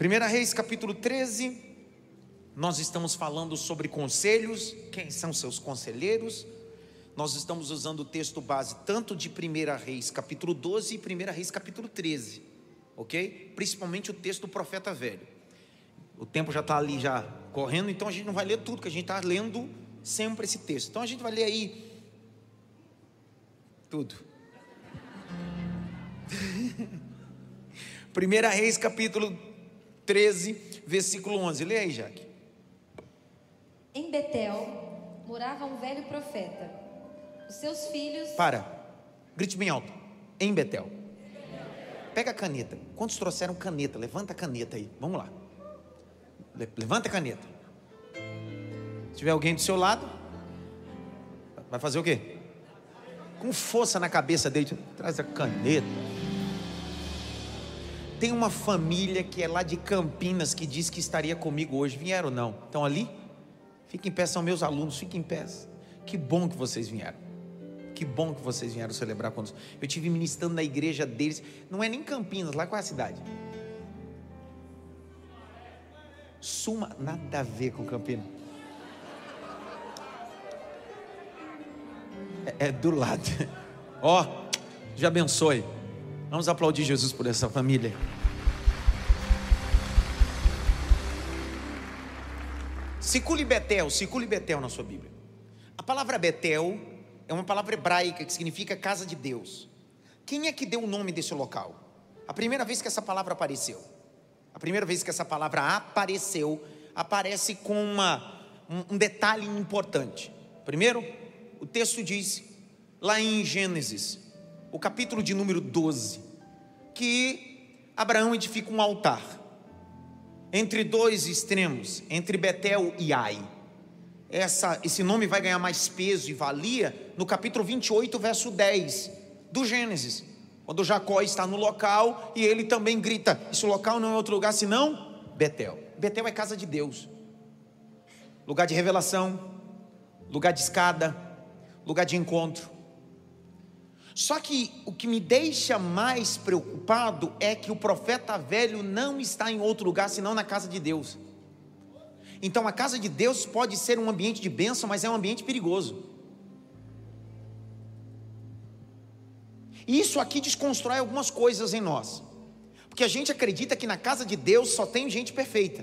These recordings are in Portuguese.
Primeira Reis, capítulo 13. Nós estamos falando sobre conselhos, quem são seus conselheiros. Nós estamos usando o texto base tanto de 1 Reis, capítulo 12 e 1 Reis, capítulo 13, ok? Principalmente o texto do profeta velho. O tempo já está ali já correndo, então a gente não vai ler tudo, que a gente está lendo sempre esse texto. Então a gente vai ler aí tudo. 1 Reis capítulo 13, versículo 11. Leia aí, Jaque. Em Betel morava um velho profeta. Os seus filhos. Para. Grite bem alto. Em Betel. Pega a caneta. Quantos trouxeram caneta? Levanta a caneta aí. Vamos lá. Levanta a caneta. Se tiver alguém do seu lado, vai fazer o quê? Com força na cabeça dele. Traz a caneta. Tem uma família que é lá de Campinas que diz que estaria comigo hoje. Vieram ou não? Estão ali? Fiquem em pé, são meus alunos, fiquem em pé. Que bom que vocês vieram. Que bom que vocês vieram celebrar conosco. Eu tive ministrando na igreja deles. Não é nem Campinas, lá qual é a cidade? Suma, nada a ver com Campinas. É, é do lado. Ó, oh, já abençoe. Vamos aplaudir Jesus por essa família. Sicule Betel, Sicule Betel na sua Bíblia. A palavra Betel é uma palavra hebraica que significa casa de Deus. Quem é que deu o nome desse local? A primeira vez que essa palavra apareceu, a primeira vez que essa palavra apareceu, aparece com uma, um, detalhe importante. Primeiro, o texto diz, lá em Gênesis, o capítulo de número 12, que Abraão edifica um altar entre dois extremos, entre Betel e Ai. Essa, esse nome vai ganhar mais peso e valia no capítulo 28, verso 10 do Gênesis, quando Jacó está no local e ele também grita: Esse local não é outro lugar senão Betel. Betel é casa de Deus, lugar de revelação, lugar de escada, lugar de encontro. Só que o que me deixa mais preocupado é que o profeta velho não está em outro lugar senão na casa de Deus. Então a casa de Deus pode ser um ambiente de bênção, mas é um ambiente perigoso. Isso aqui desconstrói algumas coisas em nós. Porque a gente acredita que na casa de Deus só tem gente perfeita.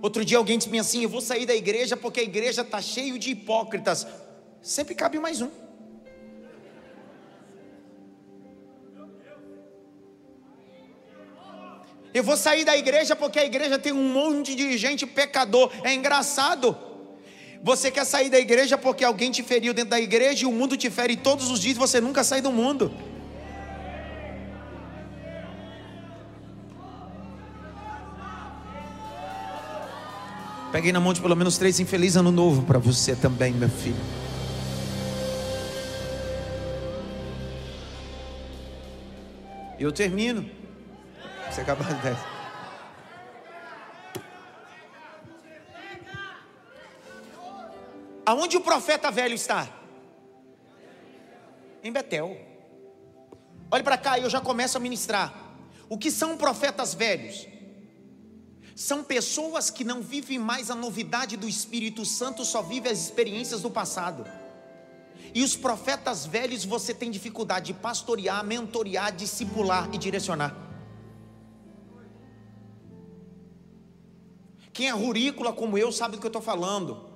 Outro dia alguém disse assim: Eu vou sair da igreja porque a igreja está cheio de hipócritas. Sempre cabe mais um. Eu vou sair da igreja porque a igreja tem um monte de gente pecador. É engraçado. Você quer sair da igreja porque alguém te feriu dentro da igreja e o mundo te fere todos os dias e você nunca sai do mundo. Peguei na mão de pelo menos três infeliz ano novo para você também, meu filho. Eu termino. Você acabou de 10. Aonde o profeta velho está? Em Betel. Olhe para cá e eu já começo a ministrar. O que são profetas velhos? São pessoas que não vivem mais a novidade do Espírito Santo, só vivem as experiências do passado. E os profetas velhos você tem dificuldade de pastorear, mentorear, discipular e direcionar. Quem é rurícola como eu sabe do que eu estou falando.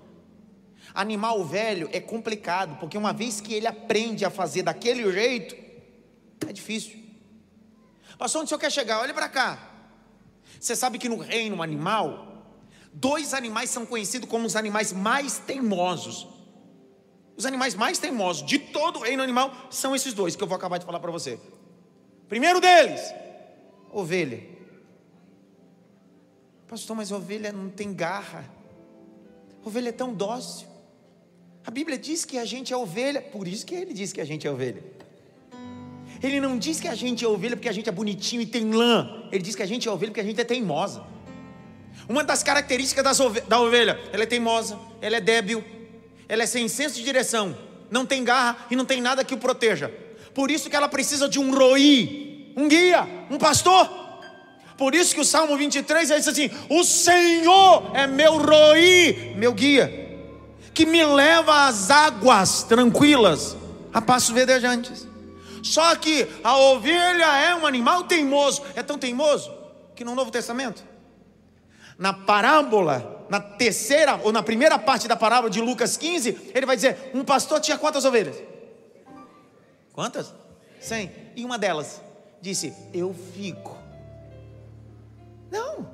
Animal velho é complicado, porque uma vez que ele aprende a fazer daquele jeito, é difícil. Pastor, onde o senhor quer chegar? Olha para cá. Você sabe que no reino animal, dois animais são conhecidos como os animais mais teimosos. Os animais mais teimosos de todo o reino animal são esses dois que eu vou acabar de falar para você. Primeiro deles, ovelha. Pastor, mas ovelha não tem garra. Ovelha é tão dócil. A Bíblia diz que a gente é ovelha, por isso que ele diz que a gente é ovelha. Ele não diz que a gente é ovelha porque a gente é bonitinho e tem lã. Ele diz que a gente é ovelha porque a gente é teimosa. Uma das características da ovelha, ela é teimosa, ela é débil, ela é sem senso de direção, não tem garra e não tem nada que o proteja. Por isso que ela precisa de um roi, um guia, um pastor. Por isso que o Salmo 23 diz assim: O Senhor é meu roi, meu guia, que me leva às águas tranquilas, a passos verdejantes. Só que a ovelha é um animal teimoso, é tão teimoso que no Novo Testamento, na parábola, na terceira ou na primeira parte da parábola de Lucas 15, ele vai dizer: um pastor tinha quantas ovelhas? Quantas? Cem. E uma delas disse: Eu fico. Não.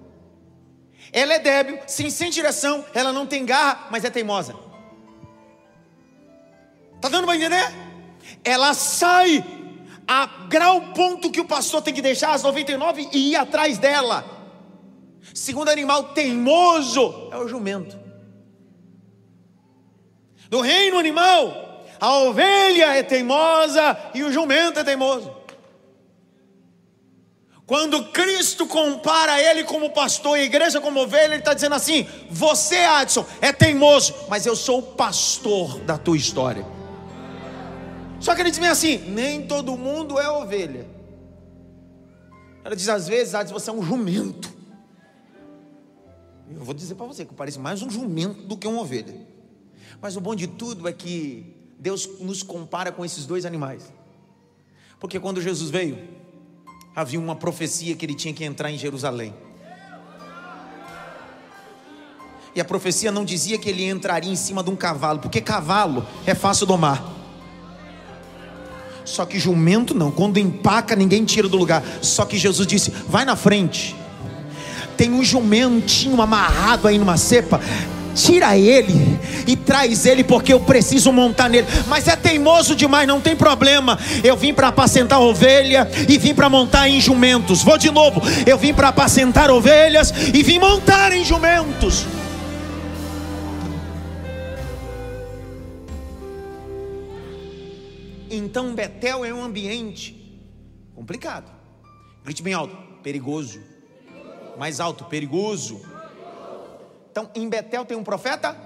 Ela é débil, sim, sem direção, ela não tem garra, mas é teimosa. Tá dando para entender? Ela sai a grau ponto que o pastor tem que deixar as 99 e ir atrás dela. Segundo animal teimoso é o jumento. Do reino animal, a ovelha é teimosa e o jumento é teimoso. Quando Cristo compara ele como pastor e a igreja como ovelha, ele está dizendo assim: Você, Adson, é teimoso, mas eu sou o pastor da tua história. Só que ele diz assim: Nem todo mundo é ovelha. Ela diz às vezes, Adson, você é um jumento. Eu vou dizer para você que parece mais um jumento do que uma ovelha. Mas o bom de tudo é que Deus nos compara com esses dois animais. Porque quando Jesus veio, havia uma profecia que ele tinha que entrar em Jerusalém. E a profecia não dizia que ele entraria em cima de um cavalo, porque cavalo é fácil domar. Só que jumento não, quando empaca, ninguém tira do lugar. Só que Jesus disse: vai na frente. Tem um jumentinho amarrado aí numa cepa tira ele e traz ele, porque eu preciso montar nele. Mas é teimoso demais, não tem problema. Eu vim para apacentar ovelha e vim para montar em jumentos. Vou de novo. Eu vim para apacentar ovelhas e vim montar em jumentos. Então Betel é um ambiente complicado. Grite bem alto, perigoso. Mais alto, perigoso então, em Betel tem um profeta?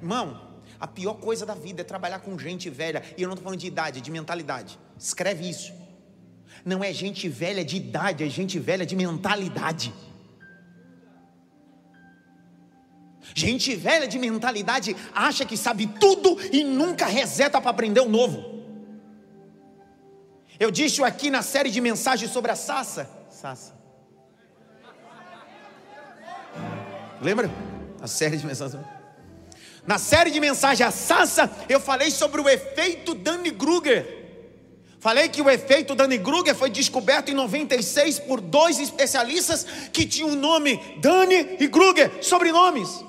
Irmão, a pior coisa da vida é trabalhar com gente velha. E eu não estou falando de idade, de mentalidade. Escreve isso. Não é gente velha de idade, é gente velha de mentalidade. Gente velha de mentalidade acha que sabe tudo e nunca reseta para aprender o novo. Eu disse aqui na série de mensagens sobre a Sassa. Sassa. Lembra? A série de mensagens. Na série de mensagens Sassa, eu falei sobre o efeito Danny Kruger. Falei que o efeito Danny Kruger foi descoberto em 96 por dois especialistas que tinham o nome Danny e Kruger, sobrenomes.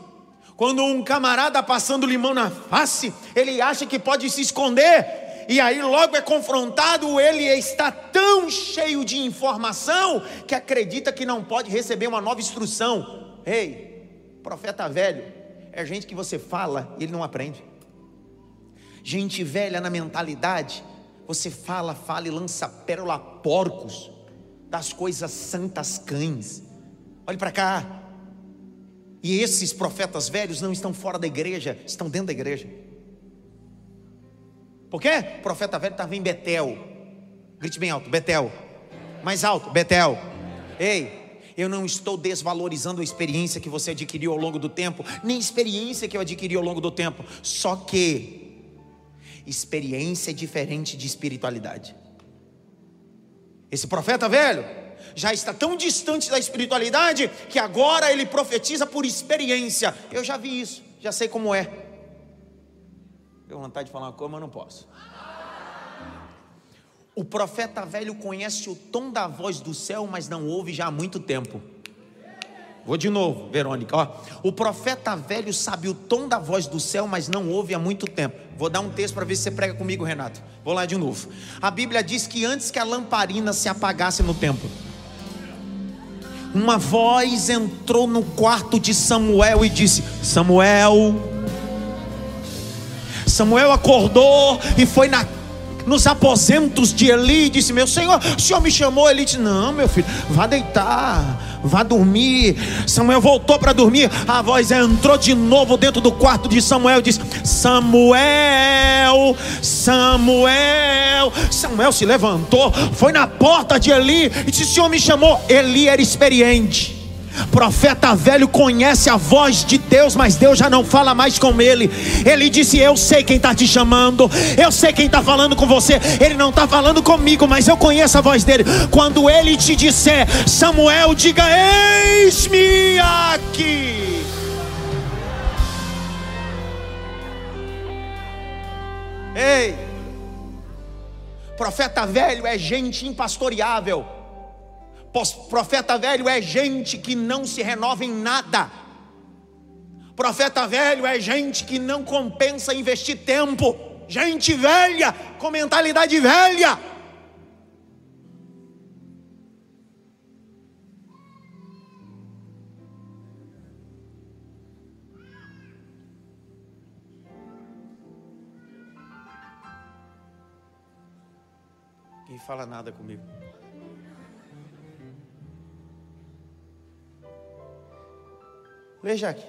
Quando um camarada passando limão na face, ele acha que pode se esconder, e aí logo é confrontado, ele está tão cheio de informação que acredita que não pode receber uma nova instrução. Ei, Profeta velho é gente que você fala e ele não aprende. Gente velha na mentalidade, você fala, fala e lança pérola a porcos, das coisas santas cães. Olhe para cá. E esses profetas velhos não estão fora da igreja, estão dentro da igreja. Por quê? O profeta velho estava em Betel. Grite bem alto, Betel. Mais alto, Betel. Ei, eu não estou desvalorizando a experiência que você adquiriu ao longo do tempo, nem experiência que eu adquiri ao longo do tempo. Só que experiência é diferente de espiritualidade. Esse profeta velho já está tão distante da espiritualidade que agora ele profetiza por experiência. Eu já vi isso, já sei como é. Tenho vontade de falar uma coisa, mas não posso. O profeta velho conhece o tom da voz do céu, mas não ouve já há muito tempo. Vou de novo, Verônica. Ó, o profeta velho sabe o tom da voz do céu, mas não ouve há muito tempo. Vou dar um texto para ver se você prega comigo, Renato. Vou lá de novo. A Bíblia diz que antes que a lamparina se apagasse no templo, uma voz entrou no quarto de Samuel e disse: Samuel. Samuel acordou e foi na nos aposentos de Eli e disse: Meu senhor, o senhor me chamou. Ele disse: Não, meu filho, vá deitar, vá dormir. Samuel voltou para dormir. A voz entrou de novo dentro do quarto de Samuel e disse: Samuel, Samuel. Samuel se levantou, foi na porta de Eli e disse: O senhor me chamou. Eli era experiente. Profeta velho conhece a voz de Deus, mas Deus já não fala mais com ele. Ele disse: Eu sei quem está te chamando, eu sei quem está falando com você. Ele não está falando comigo, mas eu conheço a voz dele. Quando ele te disser, Samuel, diga: Eis-me aqui. Ei, profeta velho é gente impastoreável. Profeta velho é gente que não se renova em nada. Profeta velho é gente que não compensa investir tempo. Gente velha, com mentalidade velha. Ninguém fala nada comigo. Veja aqui.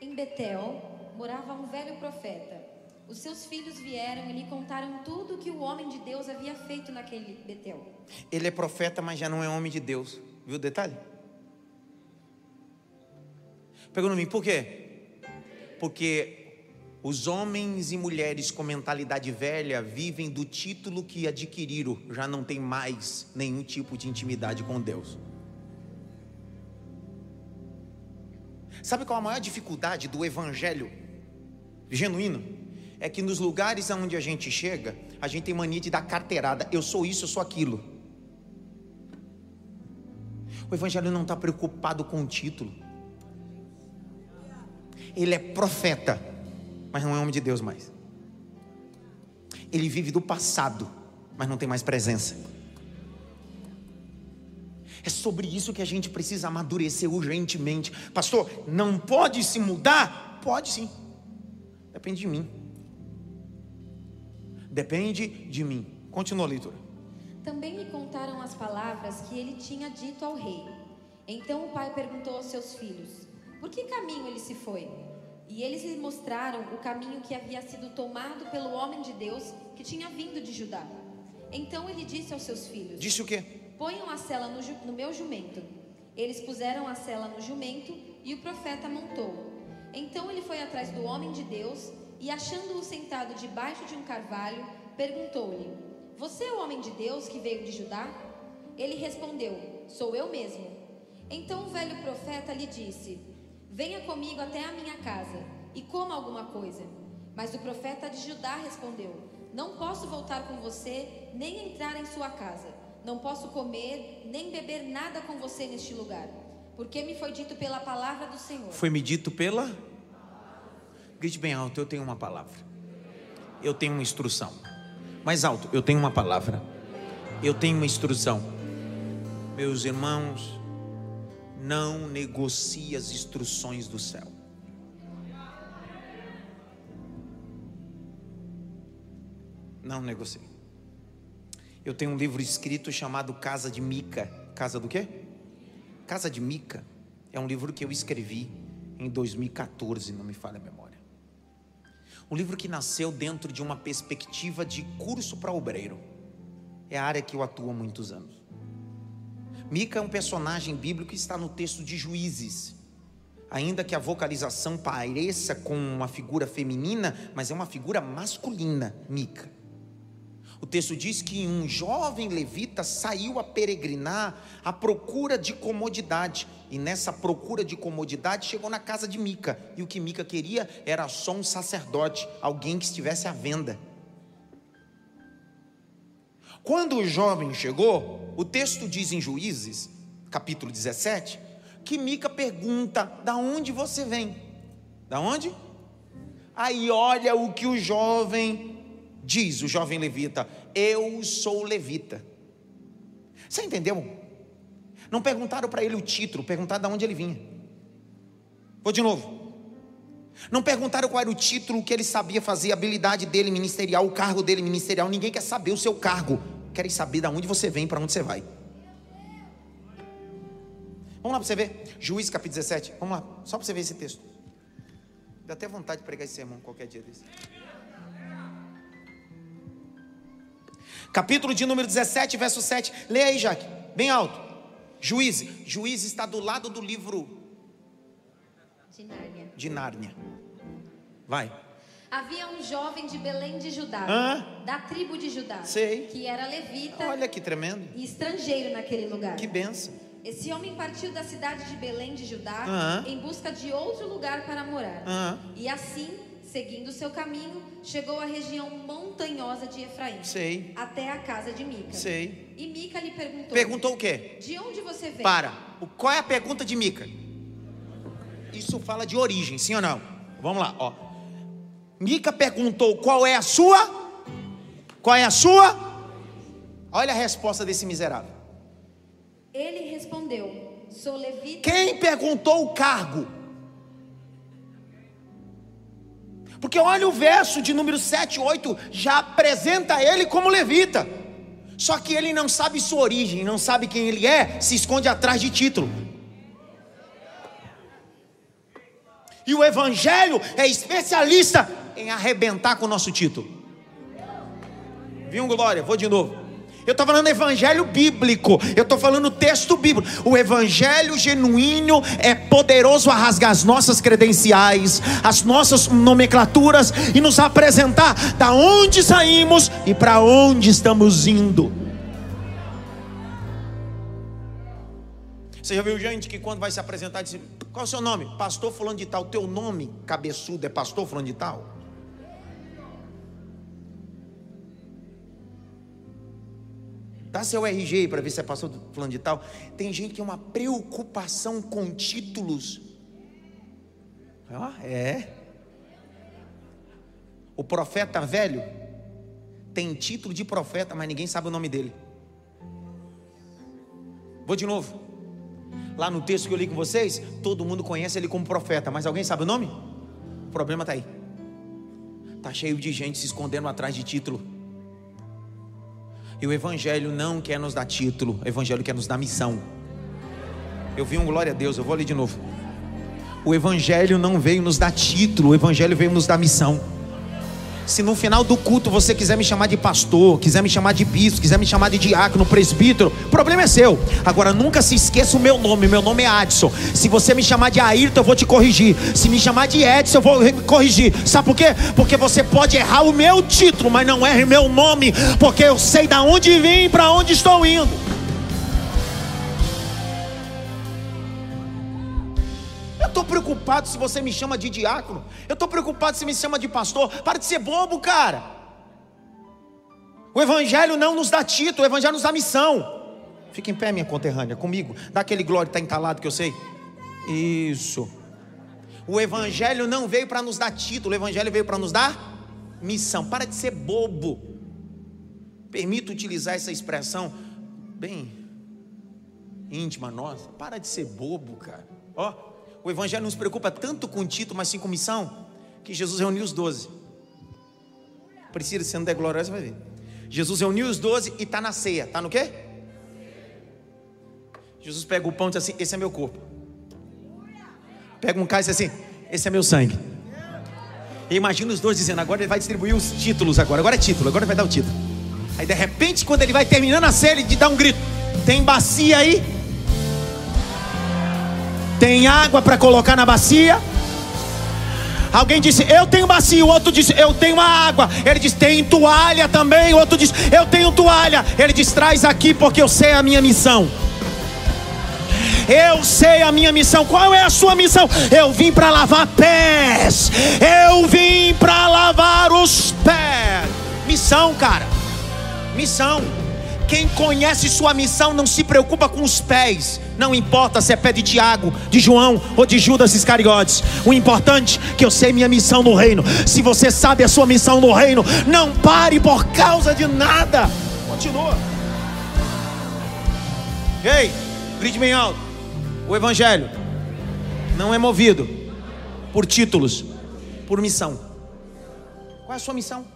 Em Betel morava um velho profeta. Os seus filhos vieram e lhe contaram tudo o que o homem de Deus havia feito naquele Betel. Ele é profeta, mas já não é homem de Deus. Viu o detalhe? Pegou no mim, por quê? Porque os homens e mulheres com mentalidade velha vivem do título que adquiriram, já não tem mais nenhum tipo de intimidade com Deus. Sabe qual a maior dificuldade do evangelho genuíno? É que nos lugares aonde a gente chega, a gente tem mania de dar carteirada. Eu sou isso, eu sou aquilo. O evangelho não está preocupado com o título. Ele é profeta, mas não é homem de Deus mais. Ele vive do passado, mas não tem mais presença. É sobre isso que a gente precisa amadurecer urgentemente. Pastor, não pode se mudar? Pode sim. Depende de mim. Depende de mim. Continua a leitura. Também lhe contaram as palavras que ele tinha dito ao rei. Então o pai perguntou aos seus filhos: Por que caminho ele se foi? E eles lhe mostraram o caminho que havia sido tomado pelo homem de Deus que tinha vindo de Judá. Então ele disse aos seus filhos: Disse o quê? Ponham a cela no, no meu jumento. Eles puseram a cela no jumento e o profeta montou. Então ele foi atrás do homem de Deus e, achando-o sentado debaixo de um carvalho, perguntou-lhe: Você é o homem de Deus que veio de Judá? Ele respondeu: Sou eu mesmo. Então o velho profeta lhe disse: Venha comigo até a minha casa e coma alguma coisa. Mas o profeta de Judá respondeu: Não posso voltar com você nem entrar em sua casa. Não posso comer nem beber nada com você neste lugar, porque me foi dito pela palavra do Senhor. Foi me dito pela? Grite bem alto, eu tenho uma palavra. Eu tenho uma instrução. Mais alto, eu tenho uma palavra. Eu tenho uma instrução. Meus irmãos, não negocie as instruções do céu. Não negocie. Eu tenho um livro escrito chamado Casa de Mica. Casa do quê? Casa de Mica. É um livro que eu escrevi em 2014, não me falha a memória. Um livro que nasceu dentro de uma perspectiva de curso para obreiro. É a área que eu atuo há muitos anos. Mica é um personagem bíblico que está no texto de Juízes. Ainda que a vocalização pareça com uma figura feminina, mas é uma figura masculina, Mica. O texto diz que um jovem levita saiu a peregrinar à procura de comodidade. E nessa procura de comodidade chegou na casa de Mica. E o que Mica queria era só um sacerdote, alguém que estivesse à venda. Quando o jovem chegou, o texto diz em Juízes, capítulo 17, que Mica pergunta: "Da onde você vem?" Da onde? Aí olha o que o jovem Diz o jovem levita: Eu sou levita. Você entendeu? Não perguntaram para ele o título, perguntaram de onde ele vinha. Vou de novo. Não perguntaram qual era o título que ele sabia fazer, a habilidade dele ministerial, o cargo dele ministerial. Ninguém quer saber o seu cargo. Querem saber de onde você vem, para onde você vai. Vamos lá para você ver. Juízes capítulo 17. Vamos lá, só para você ver esse texto. Dá até vontade de pregar esse sermão qualquer dia desse. Capítulo de número 17, verso 7. Leia aí, Jaque, bem alto. Juízes. Juízes está do lado do livro De Nárnia. de Nárnia. Vai. Havia um jovem de Belém de Judá, Hã? da tribo de Judá, Sei. que era levita Olha que tremendo. e estrangeiro naquele lugar. Que benção. Esse homem partiu da cidade de Belém de Judá em busca de outro lugar para morar. E assim, seguindo seu caminho, chegou à região montanhosa de Efraim, Sei. até a casa de Mica. Sei. E Mica lhe perguntou: Perguntou o quê? De onde você vem? Para. O- Qual é a pergunta de Mica? Isso fala de origem, sim ou não? Vamos lá, ó. Mica perguntou qual é a sua? Qual é a sua? Olha a resposta desse miserável. Ele respondeu: Sou levita. Quem perguntou o cargo? Porque olha o verso de número 7, 8, já apresenta ele como levita. Só que ele não sabe sua origem, não sabe quem ele é, se esconde atrás de título. E o evangelho é especialista em arrebentar com o nosso título. Viu, Glória? Vou de novo. Eu estou falando evangelho bíblico, eu estou falando texto bíblico. O evangelho genuíno é poderoso a rasgar as nossas credenciais, as nossas nomenclaturas e nos apresentar da onde saímos e para onde estamos indo. Você já viu gente que quando vai se apresentar diz: Qual é o seu nome? Pastor Fulano de Tal. Teu nome, cabeçudo, é Pastor Fulano de Tal? Dá seu RG aí para ver se é pastor fulano de tal. Tem gente que tem uma preocupação com títulos. Ah, é. O profeta velho tem título de profeta, mas ninguém sabe o nome dele. Vou de novo. Lá no texto que eu li com vocês, todo mundo conhece ele como profeta, mas alguém sabe o nome? O problema está aí. Está cheio de gente se escondendo atrás de título. E o Evangelho não quer nos dar título, o Evangelho quer nos dar missão. Eu vi um glória a Deus, eu vou ler de novo. O Evangelho não veio nos dar título, o Evangelho veio nos dar missão. Se no final do culto você quiser me chamar de pastor, quiser me chamar de bispo, quiser me chamar de diácono, presbítero, o problema é seu. Agora nunca se esqueça o meu nome, meu nome é Adson. Se você me chamar de Ayrton, eu vou te corrigir. Se me chamar de Edson, eu vou corrigir. Sabe por quê? Porque você pode errar o meu título, mas não erre meu nome, porque eu sei da onde vim e para onde estou indo. Preocupado se você me chama de diácono. Eu estou preocupado se me chama de pastor. Para de ser bobo, cara. O Evangelho não nos dá título, o Evangelho nos dá missão. Fica em pé, minha conterrânea, comigo. Dá aquele glória que está entalado que eu sei. Isso. O Evangelho não veio para nos dar título, o Evangelho veio para nos dar missão. Para de ser bobo. Permito utilizar essa expressão bem íntima nossa. Para de ser bobo, cara. Ó, o Evangelho não se preocupa tanto com título, mas sim com missão, que Jesus reuniu os doze. Precisa se não der glória, você vai ver. Jesus reuniu os doze e está na ceia. Está no quê? Jesus pega o pão e diz assim: Esse é meu corpo. Pega um cálice assim: Esse é meu sangue. E imagina os dois dizendo: Agora ele vai distribuir os títulos. Agora, agora é título, agora ele vai dar o título. Aí de repente, quando ele vai terminando a ceia, ele dá um grito: Tem bacia aí? Tem água para colocar na bacia? Alguém disse, eu tenho bacia. O outro disse, eu tenho uma água. Ele disse, tem toalha também. O outro disse, eu tenho toalha. Ele diz, traz aqui porque eu sei a minha missão. Eu sei a minha missão. Qual é a sua missão? Eu vim para lavar pés. Eu vim para lavar os pés. Missão, cara. Missão. Quem conhece sua missão não se preocupa com os pés. Não importa se é pé de Tiago, de João ou de Judas Iscariotes. O importante é que eu sei minha missão no reino. Se você sabe a sua missão no reino, não pare por causa de nada. Continua. Ei, grite bem alto. O evangelho não é movido por títulos, por missão. Qual é a sua missão?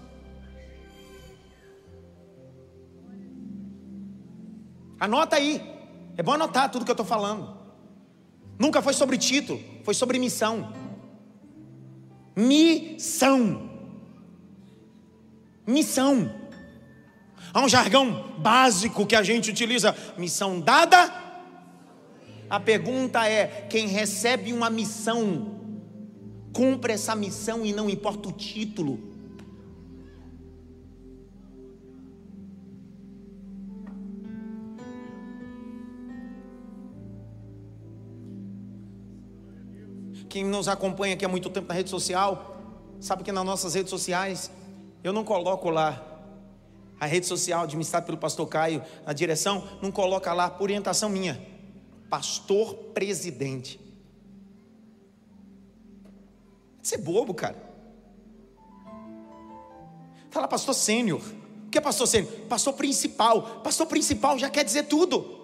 Anota aí. É bom anotar tudo que eu estou falando. Nunca foi sobre título, foi sobre missão. Missão. Missão. Há um jargão básico que a gente utiliza: missão dada. A pergunta é: quem recebe uma missão, cumpre essa missão e não importa o título. Quem nos acompanha aqui há muito tempo na rede social, sabe que nas nossas redes sociais eu não coloco lá a rede social administrada pelo pastor Caio, a direção, não coloca lá por orientação minha. Pastor presidente. Você é bobo, cara. Fala pastor sênior. O que é pastor sênior? Pastor principal. Pastor principal já quer dizer tudo.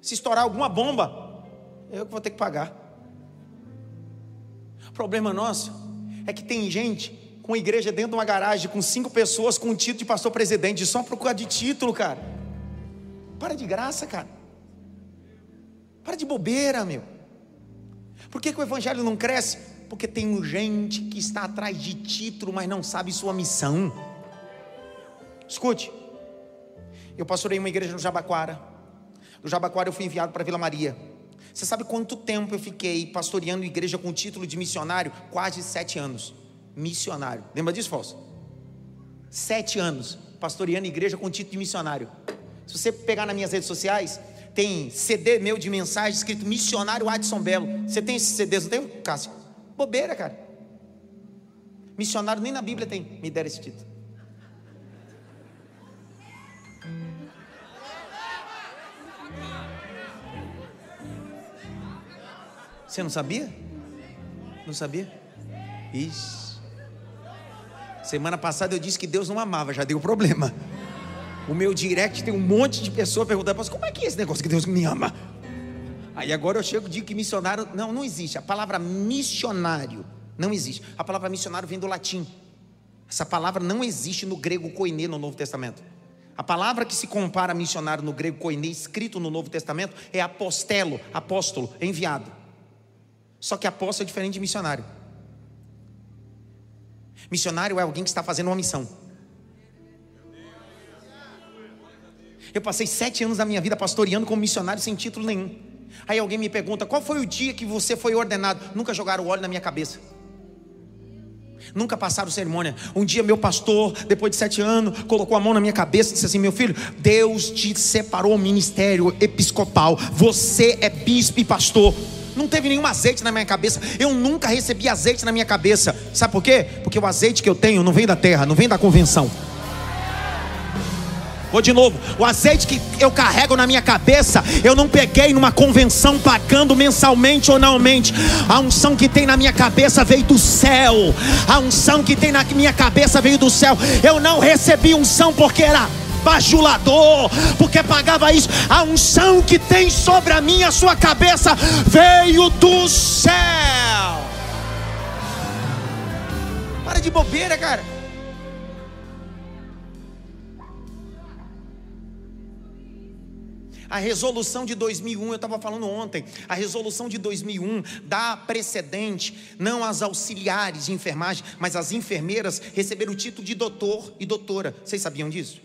Se estourar alguma bomba, eu que vou ter que pagar. O problema nosso é que tem gente com igreja dentro de uma garagem com cinco pessoas com o título de pastor presidente, só procura de título, cara. Para de graça, cara. Para de bobeira, meu. Por que, que o evangelho não cresce? Porque tem gente que está atrás de título, mas não sabe sua missão. Escute, eu pastorei uma igreja no Jabaquara. Do Jabaquara eu fui enviado para Vila Maria. Você sabe quanto tempo eu fiquei pastoreando igreja com título de missionário? Quase sete anos. Missionário. Lembra disso, Falso? Sete anos pastoreando igreja com título de missionário. Se você pegar nas minhas redes sociais, tem CD meu de mensagem escrito Missionário Adson Belo. Você tem esses CDs, não tem, Cássio? Bobeira, cara. Missionário nem na Bíblia tem. Me deram esse título. Você não sabia? Não sabia? Isso. Semana passada eu disse que Deus não amava, já deu problema. O meu direct tem um monte de pessoas perguntando, mas como é que é esse negócio que Deus me ama? Aí agora eu chego e digo que missionário, não, não existe. A palavra missionário não existe. A palavra missionário vem do latim. Essa palavra não existe no grego koiné no Novo Testamento. A palavra que se compara a missionário no grego koiné, escrito no Novo Testamento, é apostelo, apóstolo, enviado. Só que apóstolo é diferente de missionário. Missionário é alguém que está fazendo uma missão. Eu passei sete anos da minha vida pastoreando como missionário sem título nenhum. Aí alguém me pergunta: qual foi o dia que você foi ordenado? Nunca jogaram óleo na minha cabeça. Nunca passaram cerimônia. Um dia, meu pastor, depois de sete anos, colocou a mão na minha cabeça e disse assim: Meu filho, Deus te separou o ministério episcopal. Você é bispo e pastor. Não teve nenhum azeite na minha cabeça. Eu nunca recebi azeite na minha cabeça. Sabe por quê? Porque o azeite que eu tenho não vem da terra, não vem da convenção. Vou de novo, o azeite que eu carrego na minha cabeça, eu não peguei numa convenção pagando mensalmente ou anualmente. A unção que tem na minha cabeça veio do céu. A unção que tem na minha cabeça veio do céu. Eu não recebi unção porque era bajulador, porque pagava isso. A unção que tem sobre a minha, sua cabeça, veio do céu. Para de bobeira, cara. A resolução de 2001, eu estava falando ontem, a resolução de 2001 dá precedente não às auxiliares de enfermagem, mas às enfermeiras receberam o título de doutor e doutora. Vocês sabiam disso?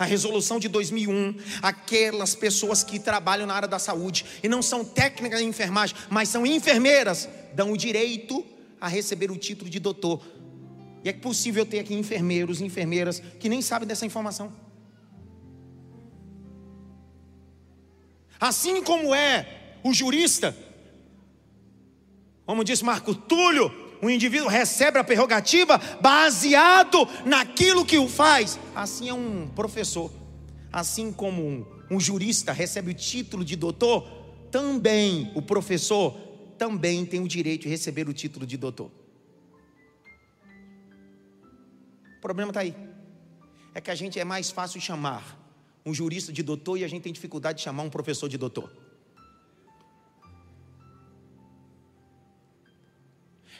A resolução de 2001, aquelas pessoas que trabalham na área da saúde e não são técnicas de enfermagem, mas são enfermeiras, dão o direito a receber o título de doutor. E é possível ter aqui enfermeiros e enfermeiras que nem sabem dessa informação. Assim como é o jurista, como disse Marco Túlio, o indivíduo recebe a prerrogativa baseado naquilo que o faz. Assim é um professor, assim como um, um jurista recebe o título de doutor, também o professor também tem o direito de receber o título de doutor. O problema está aí. É que a gente é mais fácil chamar um jurista de doutor e a gente tem dificuldade de chamar um professor de doutor.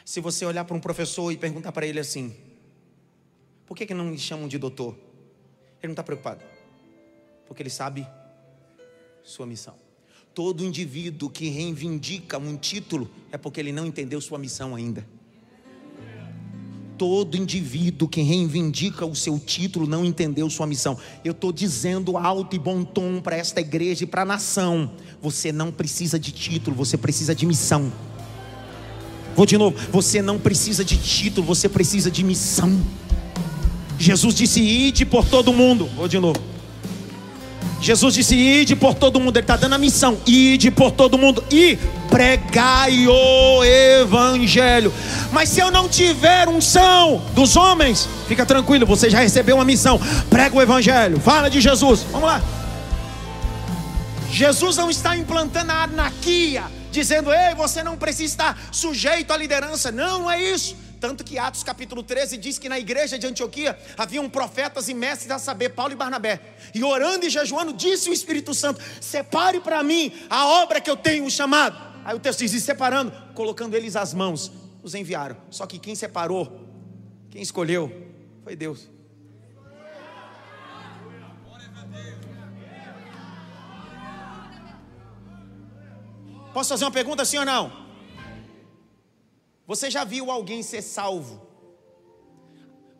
Se você olhar para um professor e perguntar para ele assim: por que, que não me chamam de doutor? Ele não está preocupado, porque ele sabe sua missão. Todo indivíduo que reivindica um título é porque ele não entendeu sua missão ainda. Todo indivíduo que reivindica o seu título não entendeu sua missão. Eu estou dizendo alto e bom tom para esta igreja e para a nação: você não precisa de título, você precisa de missão. Vou de novo: você não precisa de título, você precisa de missão. Jesus disse: ide por todo mundo. Vou de novo. Jesus disse: ide por todo mundo. Ele está dando a missão: ide por todo mundo e pregai o evangelho. Mas se eu não tiver unção dos homens, fica tranquilo, você já recebeu uma missão. Prega o evangelho, fala de Jesus. Vamos lá. Jesus não está implantando a anarquia, dizendo: ei, você não precisa estar sujeito à liderança. Não, não é isso. Tanto que Atos capítulo 13 diz que na igreja de Antioquia haviam profetas e mestres a saber, Paulo e Barnabé. E orando e jejuando, disse o Espírito Santo: separe para mim a obra que eu tenho chamado. Aí o texto diz: e separando, colocando eles as mãos, os enviaram. Só que quem separou, quem escolheu, foi Deus. Posso fazer uma pergunta sim ou não? Você já viu alguém ser salvo?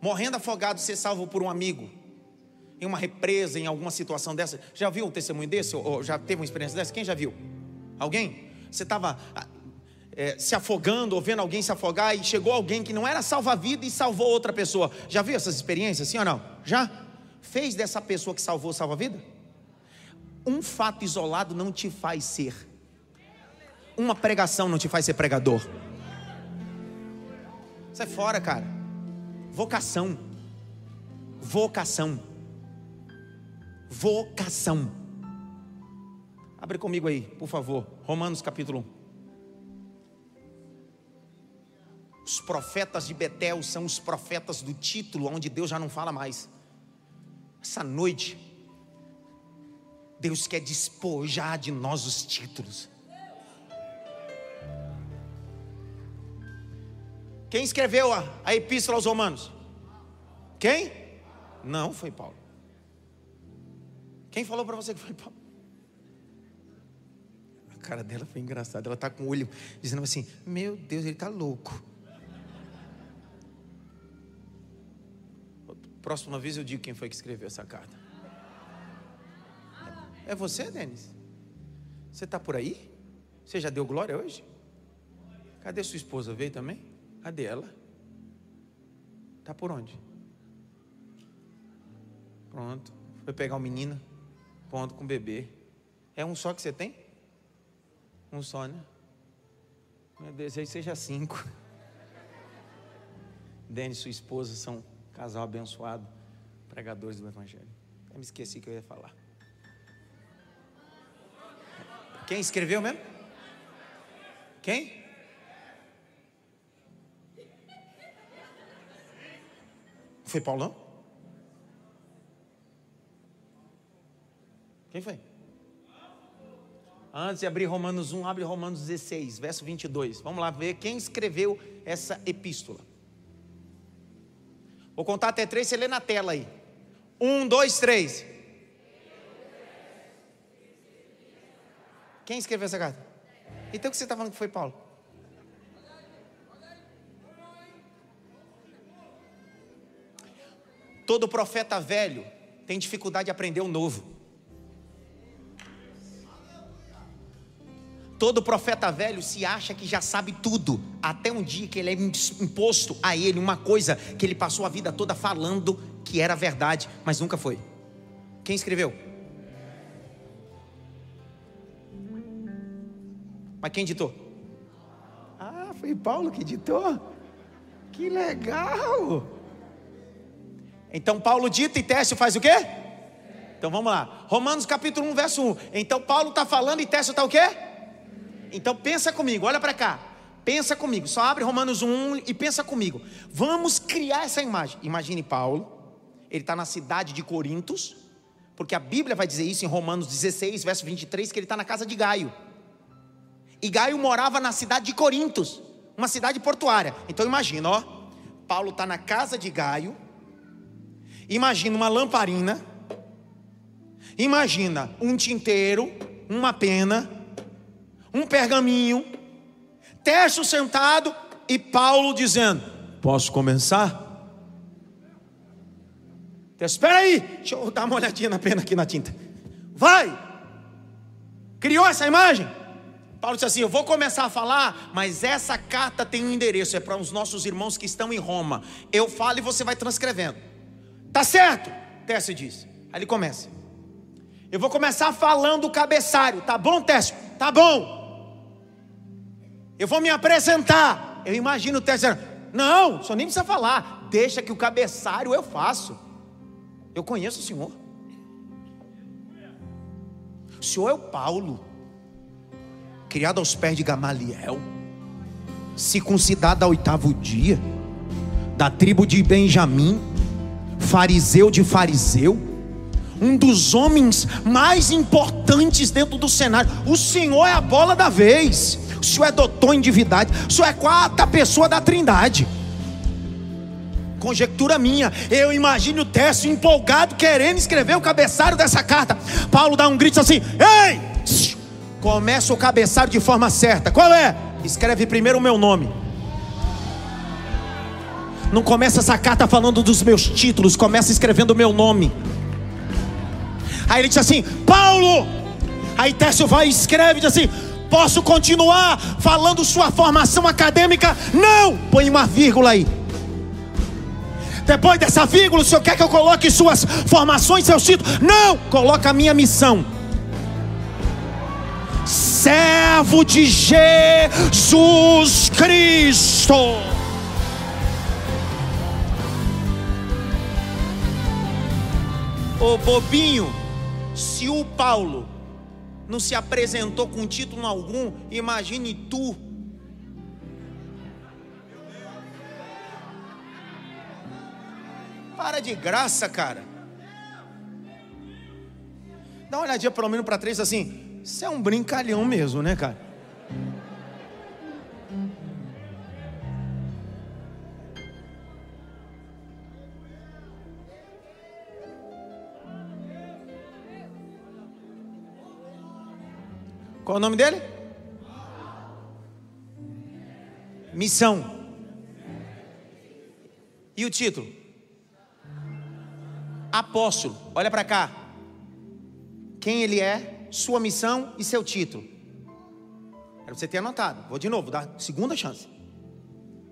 Morrendo afogado, ser salvo por um amigo? Em uma represa, em alguma situação dessa? Já viu um testemunho desse? Ou já teve uma experiência dessa? Quem já viu? Alguém? Você estava é, se afogando, ou vendo alguém se afogar, e chegou alguém que não era salva-vida e salvou outra pessoa. Já viu essas experiências, sim ou não? Já? Fez dessa pessoa que salvou salva-vida? Um fato isolado não te faz ser. Uma pregação não te faz ser pregador. Sai fora, cara. Vocação. Vocação. Vocação. Abre comigo aí, por favor. Romanos capítulo 1. Os profetas de Betel são os profetas do título, onde Deus já não fala mais. Essa noite, Deus quer despojar de nós os títulos. Quem escreveu a, a epístola aos Romanos? Quem? Não, foi Paulo. Quem falou para você que foi Paulo? A cara dela foi engraçada. Ela está com o olho dizendo assim: Meu Deus, ele está louco. Próxima vez eu digo quem foi que escreveu essa carta. É você, Denis? Você está por aí? Você já deu glória hoje? Cadê sua esposa? Veio também? Cadê ela? Tá por onde? Pronto. Foi pegar o menino. Ponto com o bebê. É um só que você tem? Um só, né? Meu desejo seja cinco. Dani e sua esposa são um casal abençoado, pregadores do Evangelho. Eu me esqueci que eu ia falar. Quem escreveu mesmo? Quem? Foi Paulão? Quem foi? Antes de abrir Romanos 1, abre Romanos 16, verso 22. Vamos lá ver quem escreveu essa epístola. Vou contar até três, você lê na tela aí. Um, dois, três. Quem escreveu essa carta? Então o que você está falando que foi Paulo? Todo profeta velho tem dificuldade de aprender o novo. Todo profeta velho se acha que já sabe tudo, até um dia que ele é imposto a ele uma coisa que ele passou a vida toda falando que era verdade, mas nunca foi. Quem escreveu? Mas quem editou? Ah, foi Paulo que editou. Que legal! Então Paulo dita e Técio faz o quê? Então vamos lá. Romanos capítulo 1, verso 1. Então Paulo está falando e Técio está o quê? Então pensa comigo, olha para cá. Pensa comigo, só abre Romanos 1 e pensa comigo. Vamos criar essa imagem. Imagine Paulo, ele está na cidade de Corintos, porque a Bíblia vai dizer isso em Romanos 16, verso 23, que ele está na casa de Gaio. E Gaio morava na cidade de Corintos uma cidade portuária. Então imagina, ó, Paulo está na casa de Gaio. Imagina uma lamparina. Imagina um tinteiro, uma pena, um pergaminho, Tércio sentado e Paulo dizendo: Posso começar? Espera aí, deixa eu dar uma olhadinha na pena aqui na tinta. Vai! Criou essa imagem? Paulo disse assim: Eu vou começar a falar, mas essa carta tem um endereço, é para os nossos irmãos que estão em Roma. Eu falo e você vai transcrevendo. Tá certo? Tércio diz. Aí ele começa. Eu vou começar falando o cabeçalho, tá bom, Tércio? Tá bom. Eu vou me apresentar. Eu imagino o Tércio Não, só nem precisa falar. Deixa que o cabeçalho eu faço. Eu conheço o Senhor. O Senhor é o Paulo, criado aos pés de Gamaliel, circuncidado ao oitavo dia, da tribo de Benjamim, fariseu de fariseu, um dos homens mais importantes dentro do cenário. O Senhor é a bola da vez, o Senhor é doutor em divindade, o Senhor é quarta pessoa da trindade conjectura minha. Eu imagino o Técio empolgado, querendo escrever o cabeçalho dessa carta. Paulo dá um grito assim: Ei! Começa o cabeçalho de forma certa. Qual é? Escreve primeiro o meu nome. Não começa essa carta falando dos meus títulos, começa escrevendo o meu nome. Aí ele diz assim: Paulo. Aí Técio vai e escreve, diz assim: Posso continuar falando sua formação acadêmica? Não! Põe uma vírgula aí. Depois dessa vírgula, o senhor quer que eu coloque suas formações, seus títulos? Não! Coloca a minha missão. Servo de Jesus Cristo. Ô bobinho, se o Paulo não se apresentou com título algum, imagine tu Para de graça, cara. Dá uma olhadinha pelo menos para três assim. Você é um brincalhão mesmo, né, cara? Qual o nome dele? Missão. E o título? apóstolo. Olha para cá. Quem ele é, sua missão e seu título. Era você ter anotado. Vou de novo, dar segunda chance.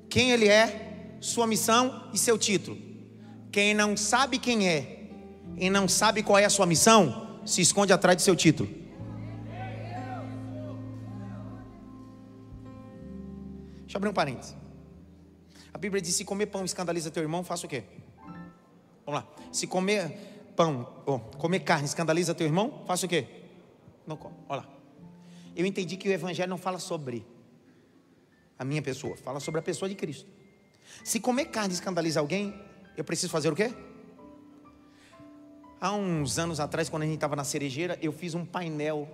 Quem ele é, sua missão e seu título. Quem não sabe quem é e não sabe qual é a sua missão, se esconde atrás de seu título. Deixa eu abrir um parênteses. A Bíblia diz: se comer pão escandaliza teu irmão, faça o quê? Vamos lá. Se comer pão, comer carne escandaliza teu irmão, faça o quê? Não come. Olha lá. Eu entendi que o Evangelho não fala sobre a minha pessoa, fala sobre a pessoa de Cristo. Se comer carne escandaliza alguém, eu preciso fazer o quê? Há uns anos atrás, quando a gente estava na cerejeira, eu fiz um painel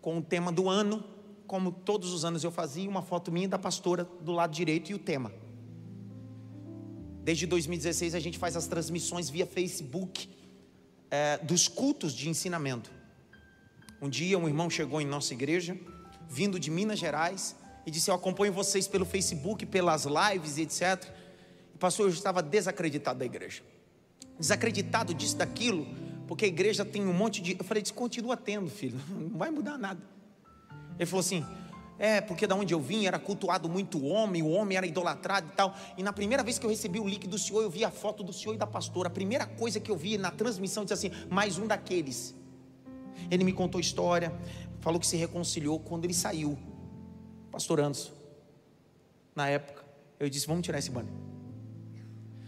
com o tema do ano, como todos os anos eu fazia, uma foto minha da pastora do lado direito e o tema. Desde 2016 a gente faz as transmissões via Facebook é, dos cultos de ensinamento. Um dia um irmão chegou em nossa igreja, vindo de Minas Gerais, e disse: Eu acompanho vocês pelo Facebook, pelas lives etc. E pastor, eu estava desacreditado da igreja. Desacreditado disso, daquilo, porque a igreja tem um monte de. Eu falei: Continua tendo, filho, não vai mudar nada. Ele falou assim: é, porque da onde eu vim era cultuado muito homem, o homem era idolatrado e tal. E na primeira vez que eu recebi o link do senhor, eu vi a foto do senhor e da pastora. A primeira coisa que eu vi na transmissão disse assim: mais um daqueles. Ele me contou história, falou que se reconciliou quando ele saiu, pastor Anderson. Na época, eu disse: vamos tirar esse banner.